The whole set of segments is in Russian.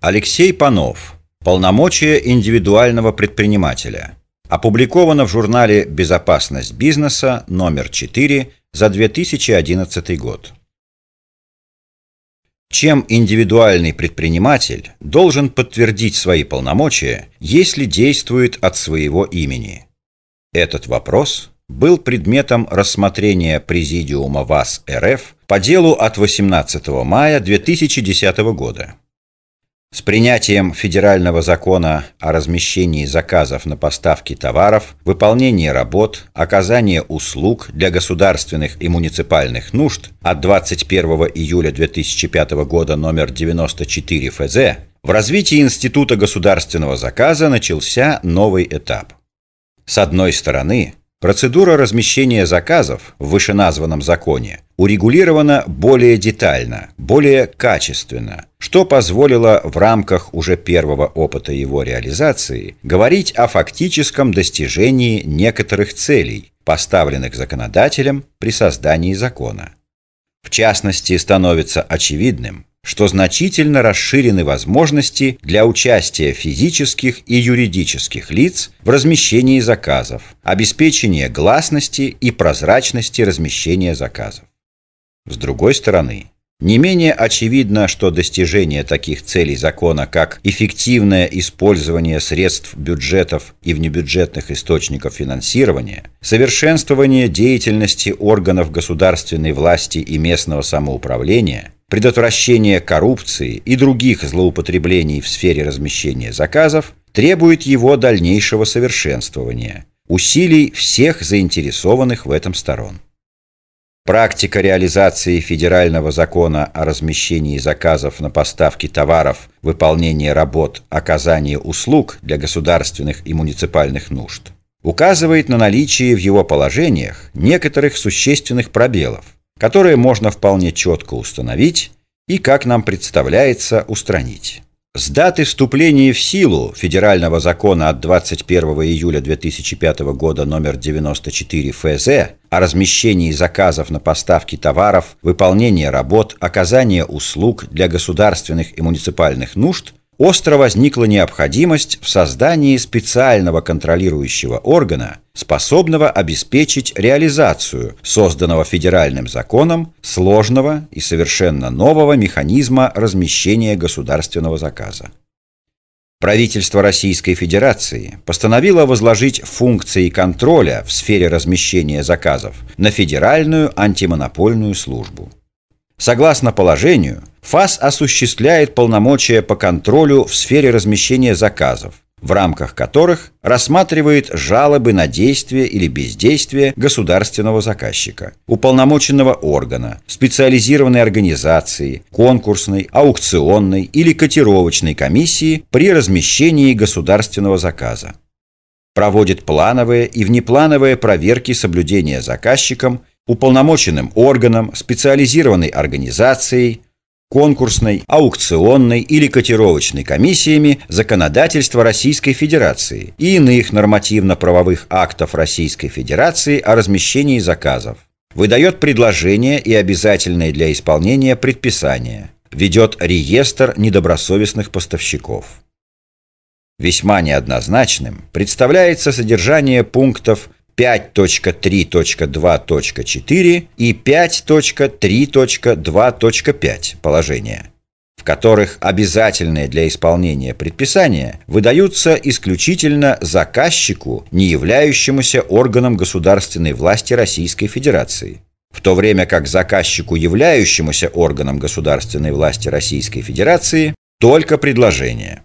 Алексей Панов. Полномочия индивидуального предпринимателя. Опубликовано в журнале «Безопасность бизнеса» номер 4 за 2011 год. Чем индивидуальный предприниматель должен подтвердить свои полномочия, если действует от своего имени? Этот вопрос был предметом рассмотрения Президиума ВАС РФ по делу от 18 мая 2010 года. С принятием федерального закона о размещении заказов на поставки товаров, выполнении работ, оказании услуг для государственных и муниципальных нужд от 21 июля 2005 года номер 94 ФЗ в развитии Института государственного заказа начался новый этап. С одной стороны, Процедура размещения заказов в вышеназванном законе урегулирована более детально, более качественно, что позволило в рамках уже первого опыта его реализации говорить о фактическом достижении некоторых целей, поставленных законодателем при создании закона. В частности, становится очевидным, что значительно расширены возможности для участия физических и юридических лиц в размещении заказов, обеспечения гласности и прозрачности размещения заказов. С другой стороны, не менее очевидно, что достижение таких целей закона, как эффективное использование средств бюджетов и внебюджетных источников финансирования, совершенствование деятельности органов государственной власти и местного самоуправления – предотвращение коррупции и других злоупотреблений в сфере размещения заказов требует его дальнейшего совершенствования, усилий всех заинтересованных в этом сторон. Практика реализации федерального закона о размещении заказов на поставки товаров, выполнение работ, оказание услуг для государственных и муниципальных нужд указывает на наличие в его положениях некоторых существенных пробелов, которые можно вполне четко установить и, как нам представляется, устранить. С даты вступления в силу федерального закона от 21 июля 2005 года номер 94 ФЗ о размещении заказов на поставки товаров, выполнение работ, оказание услуг для государственных и муниципальных нужд остро возникла необходимость в создании специального контролирующего органа, способного обеспечить реализацию созданного федеральным законом сложного и совершенно нового механизма размещения государственного заказа. Правительство Российской Федерации постановило возложить функции контроля в сфере размещения заказов на Федеральную антимонопольную службу. Согласно положению, ФАС осуществляет полномочия по контролю в сфере размещения заказов, в рамках которых рассматривает жалобы на действие или бездействие государственного заказчика, уполномоченного органа, специализированной организации, конкурсной, аукционной или котировочной комиссии при размещении государственного заказа. Проводит плановые и внеплановые проверки соблюдения заказчиком уполномоченным органом, специализированной организацией, конкурсной, аукционной или котировочной комиссиями законодательства Российской Федерации и иных нормативно-правовых актов Российской Федерации о размещении заказов, выдает предложения и обязательные для исполнения предписания, ведет реестр недобросовестных поставщиков. Весьма неоднозначным представляется содержание пунктов 5.3.2.4 и 5.3.2.5 положения, в которых обязательные для исполнения предписания выдаются исключительно заказчику, не являющемуся органом государственной власти Российской Федерации, в то время как заказчику, являющемуся органом государственной власти Российской Федерации, только предложение.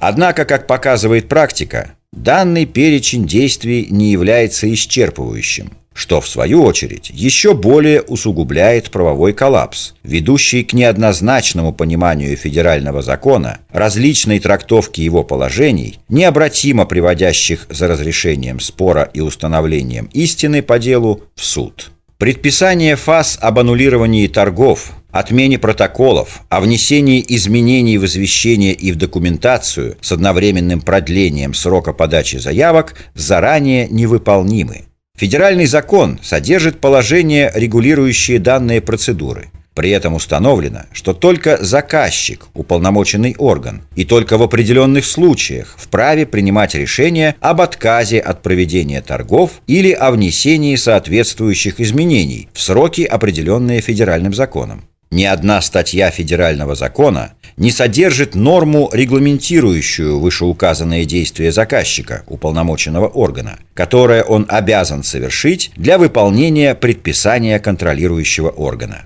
Однако, как показывает практика, Данный перечень действий не является исчерпывающим, что, в свою очередь, еще более усугубляет правовой коллапс, ведущий к неоднозначному пониманию федерального закона, различной трактовке его положений, необратимо приводящих за разрешением спора и установлением истины по делу в суд. Предписание ФАС об аннулировании торгов, отмене протоколов, о внесении изменений в извещение и в документацию с одновременным продлением срока подачи заявок заранее невыполнимы. Федеральный закон содержит положения, регулирующие данные процедуры. При этом установлено, что только заказчик, уполномоченный орган, и только в определенных случаях вправе принимать решение об отказе от проведения торгов или о внесении соответствующих изменений в сроки, определенные федеральным законом. Ни одна статья федерального закона не содержит норму, регламентирующую вышеуказанные действия заказчика, уполномоченного органа, которое он обязан совершить для выполнения предписания контролирующего органа.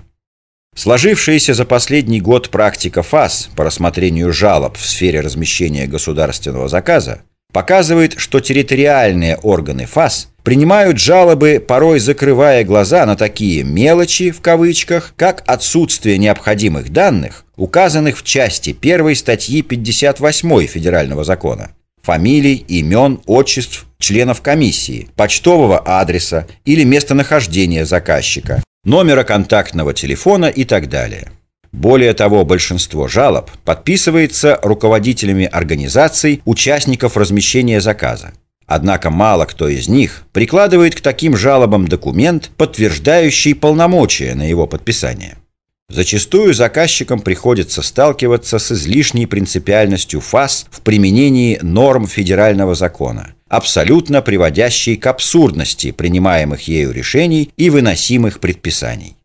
Сложившаяся за последний год практика ФАС по рассмотрению жалоб в сфере размещения государственного заказа показывает, что территориальные органы ФАС принимают жалобы, порой закрывая глаза на такие «мелочи» в кавычках, как отсутствие необходимых данных, указанных в части 1 статьи 58 Федерального закона. Фамилий, имен, отчеств членов комиссии, почтового адреса или местонахождения заказчика, номера контактного телефона и так далее. Более того, большинство жалоб подписывается руководителями организаций, участников размещения заказа. Однако мало кто из них прикладывает к таким жалобам документ, подтверждающий полномочия на его подписание. Зачастую заказчикам приходится сталкиваться с излишней принципиальностью ФАС в применении норм федерального закона, абсолютно приводящей к абсурдности принимаемых ею решений и выносимых предписаний.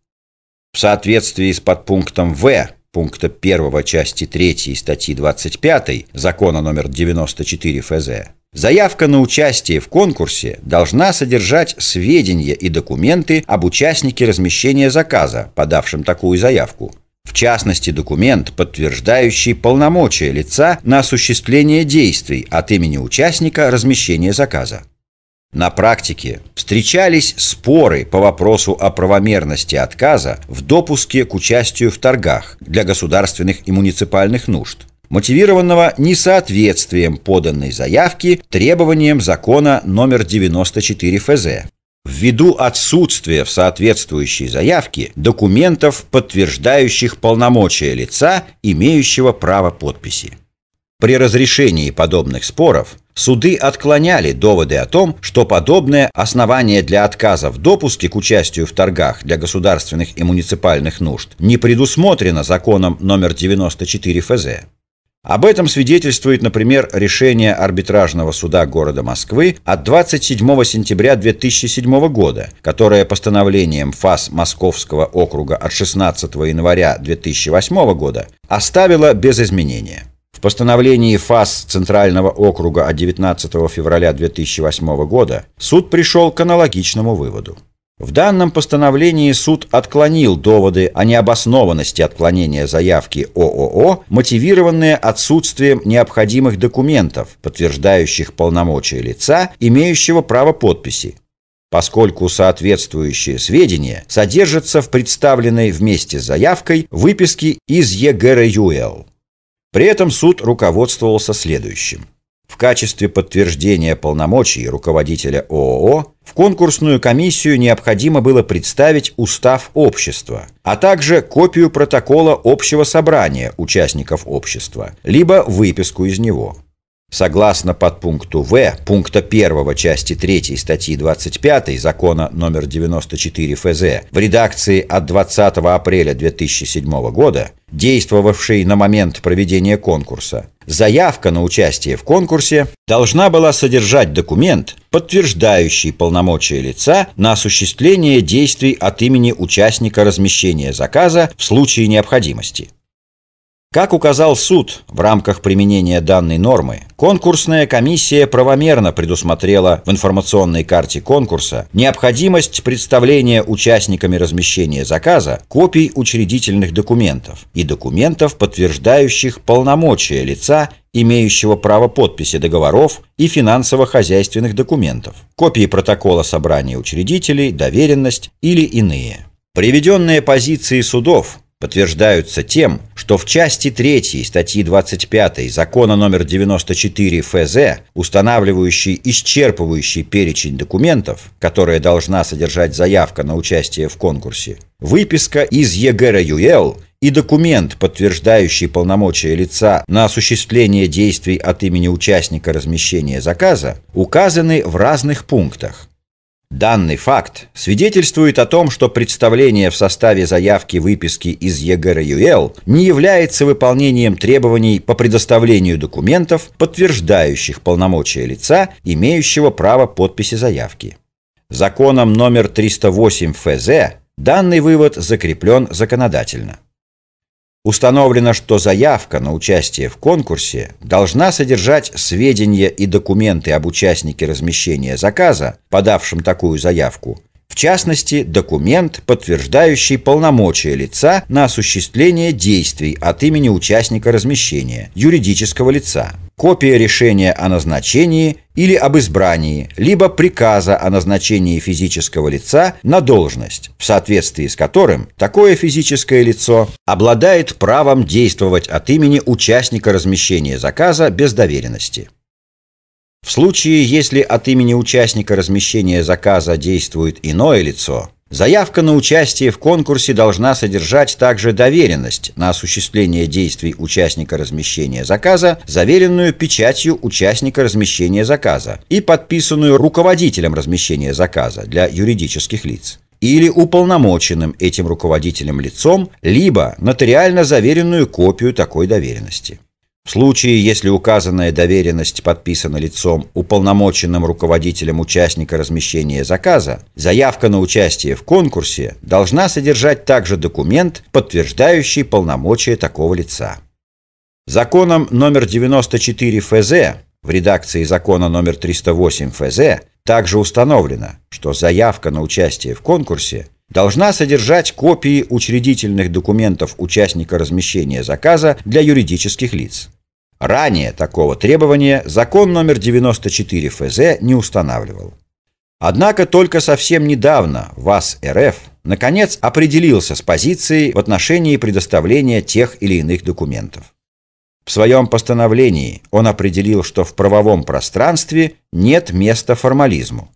В соответствии с подпунктом В пункта 1 части 3 статьи 25 закона номер 94 ФЗ Заявка на участие в конкурсе должна содержать сведения и документы об участнике размещения заказа, подавшем такую заявку. В частности, документ, подтверждающий полномочия лица на осуществление действий от имени участника размещения заказа. На практике встречались споры по вопросу о правомерности отказа в допуске к участию в торгах для государственных и муниципальных нужд мотивированного несоответствием поданной заявки требованиям закона номер 94 ФЗ. Ввиду отсутствия в соответствующей заявке документов, подтверждающих полномочия лица, имеющего право подписи. При разрешении подобных споров суды отклоняли доводы о том, что подобное основание для отказа в допуске к участию в торгах для государственных и муниципальных нужд не предусмотрено законом номер 94 ФЗ. Об этом свидетельствует, например, решение арбитражного суда города Москвы от 27 сентября 2007 года, которое постановлением ФАС Московского округа от 16 января 2008 года оставило без изменения. В постановлении ФАС Центрального округа от 19 февраля 2008 года суд пришел к аналогичному выводу. В данном постановлении суд отклонил доводы о необоснованности отклонения заявки ООО, мотивированные отсутствием необходимых документов, подтверждающих полномочия лица, имеющего право подписи, поскольку соответствующие сведения содержатся в представленной вместе с заявкой выписке из ЕГРЮЛ. При этом суд руководствовался следующим. Качестве подтверждения полномочий руководителя ООО в конкурсную комиссию необходимо было представить устав общества, а также копию протокола общего собрания участников общества, либо выписку из него. Согласно подпункту В пункта 1 части 3 статьи 25 закона номер 94 ФЗ в редакции от 20 апреля 2007 года, действовавшей на момент проведения конкурса, заявка на участие в конкурсе должна была содержать документ, подтверждающий полномочия лица на осуществление действий от имени участника размещения заказа в случае необходимости. Как указал суд, в рамках применения данной нормы, конкурсная комиссия правомерно предусмотрела в информационной карте конкурса необходимость представления участниками размещения заказа копий учредительных документов и документов, подтверждающих полномочия лица, имеющего право подписи договоров и финансово-хозяйственных документов, копии протокола собрания учредителей, доверенность или иные. Приведенные позиции судов подтверждаются тем, что в части 3 статьи 25 закона номер 94 ФЗ, устанавливающий исчерпывающий перечень документов, которые должна содержать заявка на участие в конкурсе, выписка из ЕГРЮЛ и документ, подтверждающий полномочия лица на осуществление действий от имени участника размещения заказа, указаны в разных пунктах. Данный факт свидетельствует о том, что представление в составе заявки выписки из ЕГРЮЛ не является выполнением требований по предоставлению документов, подтверждающих полномочия лица, имеющего право подписи заявки. Законом номер 308 ФЗ данный вывод закреплен законодательно. Установлено, что заявка на участие в конкурсе должна содержать сведения и документы об участнике размещения заказа, подавшем такую заявку, в частности, документ, подтверждающий полномочия лица на осуществление действий от имени участника размещения, юридического лица, копия решения о назначении или об избрании, либо приказа о назначении физического лица на должность, в соответствии с которым такое физическое лицо обладает правом действовать от имени участника размещения заказа без доверенности. В случае, если от имени участника размещения заказа действует иное лицо, заявка на участие в конкурсе должна содержать также доверенность на осуществление действий участника размещения заказа, заверенную печатью участника размещения заказа и подписанную руководителем размещения заказа для юридических лиц или уполномоченным этим руководителем лицом, либо нотариально заверенную копию такой доверенности. В случае, если указанная доверенность подписана лицом, уполномоченным руководителем участника размещения заказа, заявка на участие в конкурсе должна содержать также документ, подтверждающий полномочия такого лица. Законом номер 94 ФЗ в редакции закона номер 308 ФЗ также установлено, что заявка на участие в конкурсе должна содержать копии учредительных документов участника размещения заказа для юридических лиц. Ранее такого требования закон номер 94 ФЗ не устанавливал. Однако только совсем недавно ВАС РФ наконец определился с позицией в отношении предоставления тех или иных документов. В своем постановлении он определил, что в правовом пространстве нет места формализму.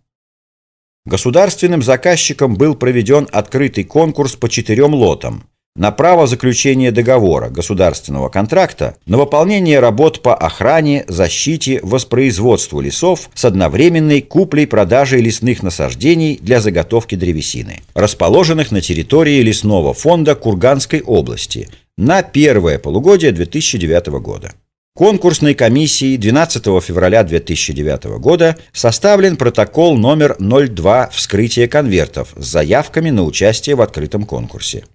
Государственным заказчиком был проведен открытый конкурс по четырем лотам на право заключения договора государственного контракта на выполнение работ по охране, защите, воспроизводству лесов с одновременной куплей-продажей лесных насаждений для заготовки древесины, расположенных на территории лесного фонда Курганской области на первое полугодие 2009 года. Конкурсной комиссией 12 февраля 2009 года составлен протокол номер 02 вскрытия конвертов с заявками на участие в открытом конкурсе.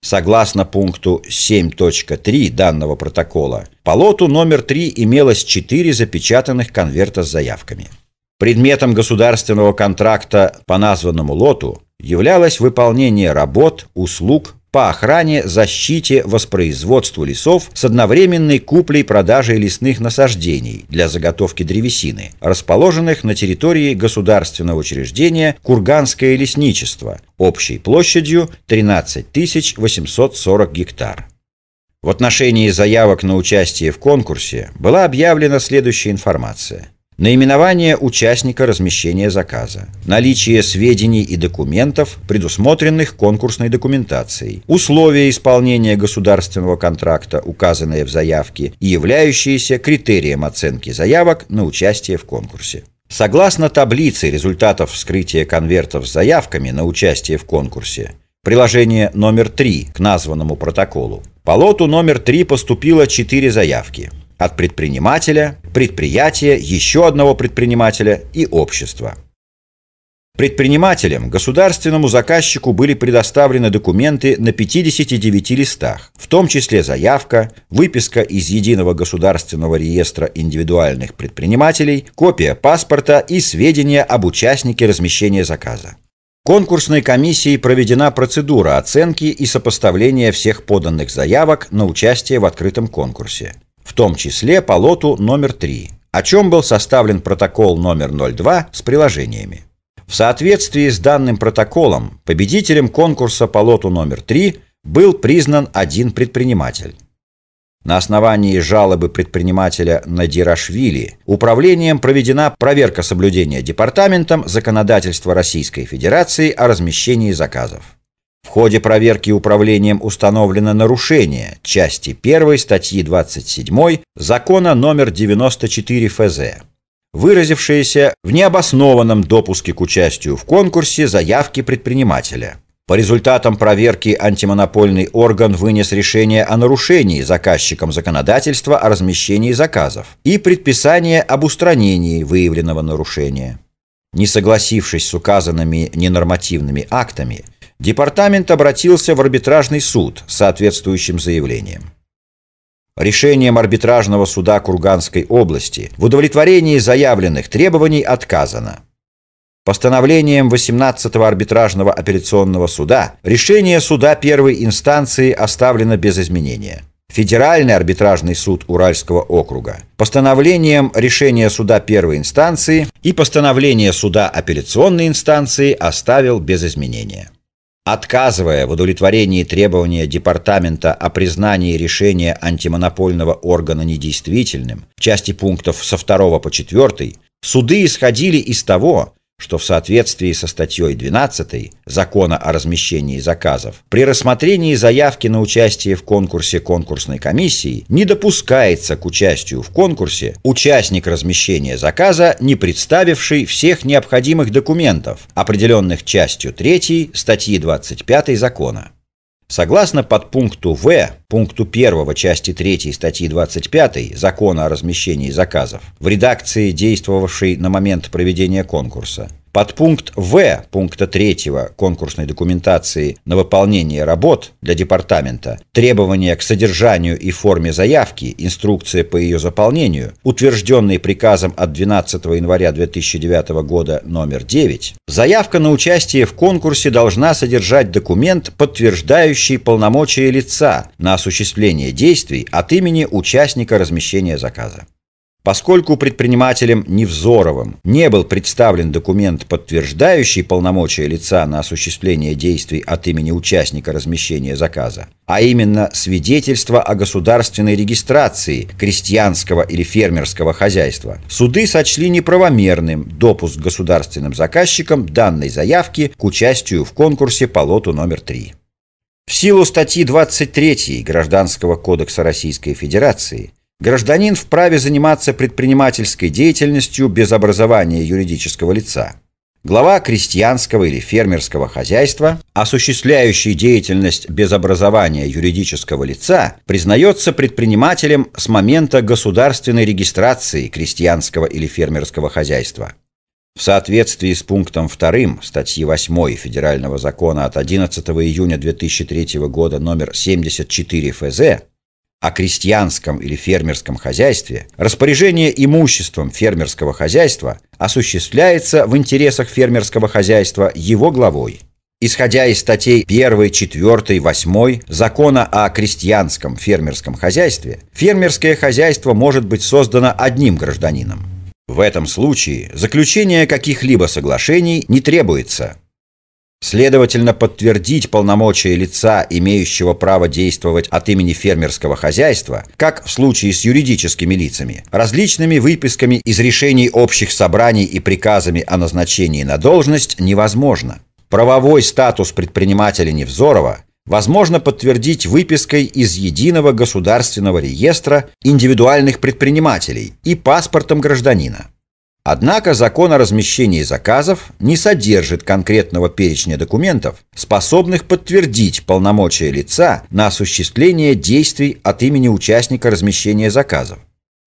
Согласно пункту 7.3 данного протокола, по лоту номер 3 имелось 4 запечатанных конверта с заявками. Предметом государственного контракта по названному лоту являлось выполнение работ, услуг, по охране, защите, воспроизводству лесов с одновременной куплей-продажей лесных насаждений для заготовки древесины, расположенных на территории государственного учреждения Курганское лесничество общей площадью 13 840 гектар. В отношении заявок на участие в конкурсе была объявлена следующая информация – Наименование участника размещения заказа. Наличие сведений и документов, предусмотренных конкурсной документацией. Условия исполнения государственного контракта, указанные в заявке и являющиеся критерием оценки заявок на участие в конкурсе. Согласно таблице результатов вскрытия конвертов с заявками на участие в конкурсе, приложение номер 3 к названному протоколу, по лоту номер 3 поступило 4 заявки – от предпринимателя, предприятия, еще одного предпринимателя и общества. Предпринимателям, государственному заказчику были предоставлены документы на 59 листах, в том числе заявка, выписка из Единого государственного реестра индивидуальных предпринимателей, копия паспорта и сведения об участнике размещения заказа. Конкурсной комиссией проведена процедура оценки и сопоставления всех поданных заявок на участие в открытом конкурсе в том числе по лоту номер 3, о чем был составлен протокол номер 02 с приложениями. В соответствии с данным протоколом победителем конкурса по лоту номер 3 был признан один предприниматель. На основании жалобы предпринимателя Надирашвили управлением проведена проверка соблюдения Департаментом законодательства Российской Федерации о размещении заказов. В ходе проверки управлением установлено нарушение части 1 статьи 27 закона номер 94 ФЗ. выразившееся в необоснованном допуске к участию в конкурсе заявки предпринимателя. По результатам проверки антимонопольный орган вынес решение о нарушении заказчиком законодательства о размещении заказов и предписание об устранении выявленного нарушения. Не согласившись с указанными ненормативными актами, департамент обратился в арбитражный суд с соответствующим заявлением. Решением арбитражного суда Курганской области в удовлетворении заявленных требований отказано. Постановлением 18-го арбитражного апелляционного суда решение суда первой инстанции оставлено без изменения. Федеральный арбитражный суд Уральского округа постановлением решения суда первой инстанции и постановление суда апелляционной инстанции оставил без изменения отказывая в удовлетворении требования департамента о признании решения антимонопольного органа недействительным в части пунктов со 2 по 4, суды исходили из того, что в соответствии со статьей 12 Закона о размещении заказов при рассмотрении заявки на участие в конкурсе конкурсной комиссии не допускается к участию в конкурсе участник размещения заказа, не представивший всех необходимых документов, определенных частью 3 статьи 25 Закона. Согласно подпункту В, пункту 1 части 3 статьи 25 Закона о размещении заказов, в редакции, действовавшей на момент проведения конкурса, Подпункт В пункта 3 конкурсной документации на выполнение работ для департамента, требования к содержанию и форме заявки, инструкция по ее заполнению, утвержденные приказом от 12 января 2009 года номер 9, заявка на участие в конкурсе должна содержать документ, подтверждающий полномочия лица на осуществление действий от имени участника размещения заказа. Поскольку предпринимателем Невзоровым не был представлен документ, подтверждающий полномочия лица на осуществление действий от имени участника размещения заказа, а именно свидетельство о государственной регистрации крестьянского или фермерского хозяйства, суды сочли неправомерным допуск государственным заказчикам данной заявки к участию в конкурсе по лоту номер 3. В силу статьи 23 Гражданского кодекса Российской Федерации Гражданин вправе заниматься предпринимательской деятельностью без образования юридического лица. Глава крестьянского или фермерского хозяйства, осуществляющий деятельность без образования юридического лица, признается предпринимателем с момента государственной регистрации крестьянского или фермерского хозяйства. В соответствии с пунктом 2 статьи 8 Федерального закона от 11 июня 2003 года номер 74 ФЗ о крестьянском или фермерском хозяйстве, распоряжение имуществом фермерского хозяйства осуществляется в интересах фермерского хозяйства его главой. Исходя из статей 1, 4, 8 Закона о крестьянском фермерском хозяйстве, фермерское хозяйство может быть создано одним гражданином. В этом случае заключение каких-либо соглашений не требуется – Следовательно, подтвердить полномочия лица, имеющего право действовать от имени фермерского хозяйства, как в случае с юридическими лицами, различными выписками из решений общих собраний и приказами о назначении на должность невозможно. Правовой статус предпринимателя Невзорова возможно подтвердить выпиской из Единого государственного реестра индивидуальных предпринимателей и паспортом гражданина. Однако закон о размещении заказов не содержит конкретного перечня документов, способных подтвердить полномочия лица на осуществление действий от имени участника размещения заказов.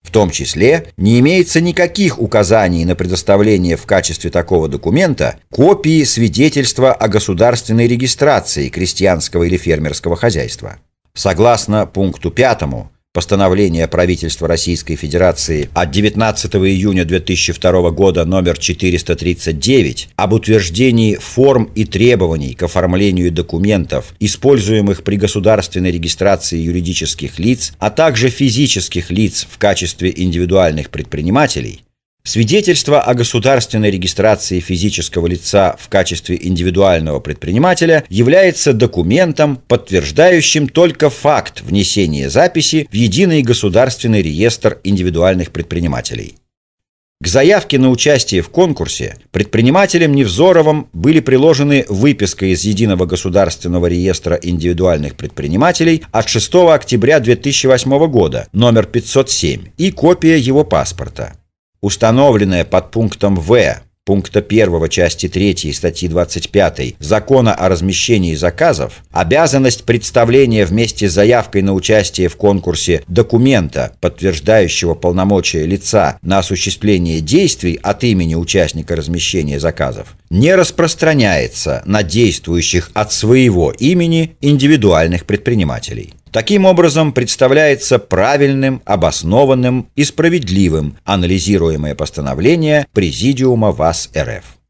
В том числе не имеется никаких указаний на предоставление в качестве такого документа копии свидетельства о государственной регистрации крестьянского или фермерского хозяйства. Согласно пункту 5 Постановление правительства Российской Федерации от 19 июня 2002 года номер 439 об утверждении форм и требований к оформлению документов, используемых при государственной регистрации юридических лиц, а также физических лиц в качестве индивидуальных предпринимателей, Свидетельство о государственной регистрации физического лица в качестве индивидуального предпринимателя является документом, подтверждающим только факт внесения записи в единый государственный реестр индивидуальных предпринимателей. К заявке на участие в конкурсе предпринимателям Невзоровым были приложены выписка из Единого государственного реестра индивидуальных предпринимателей от 6 октября 2008 года, номер 507, и копия его паспорта. Установленная под пунктом В пункта 1 части 3 статьи 25 Закона о размещении заказов обязанность представления вместе с заявкой на участие в конкурсе документа, подтверждающего полномочия лица на осуществление действий от имени участника размещения заказов, не распространяется на действующих от своего имени индивидуальных предпринимателей. Таким образом, представляется правильным, обоснованным и справедливым анализируемое постановление Президиума ВАС РФ.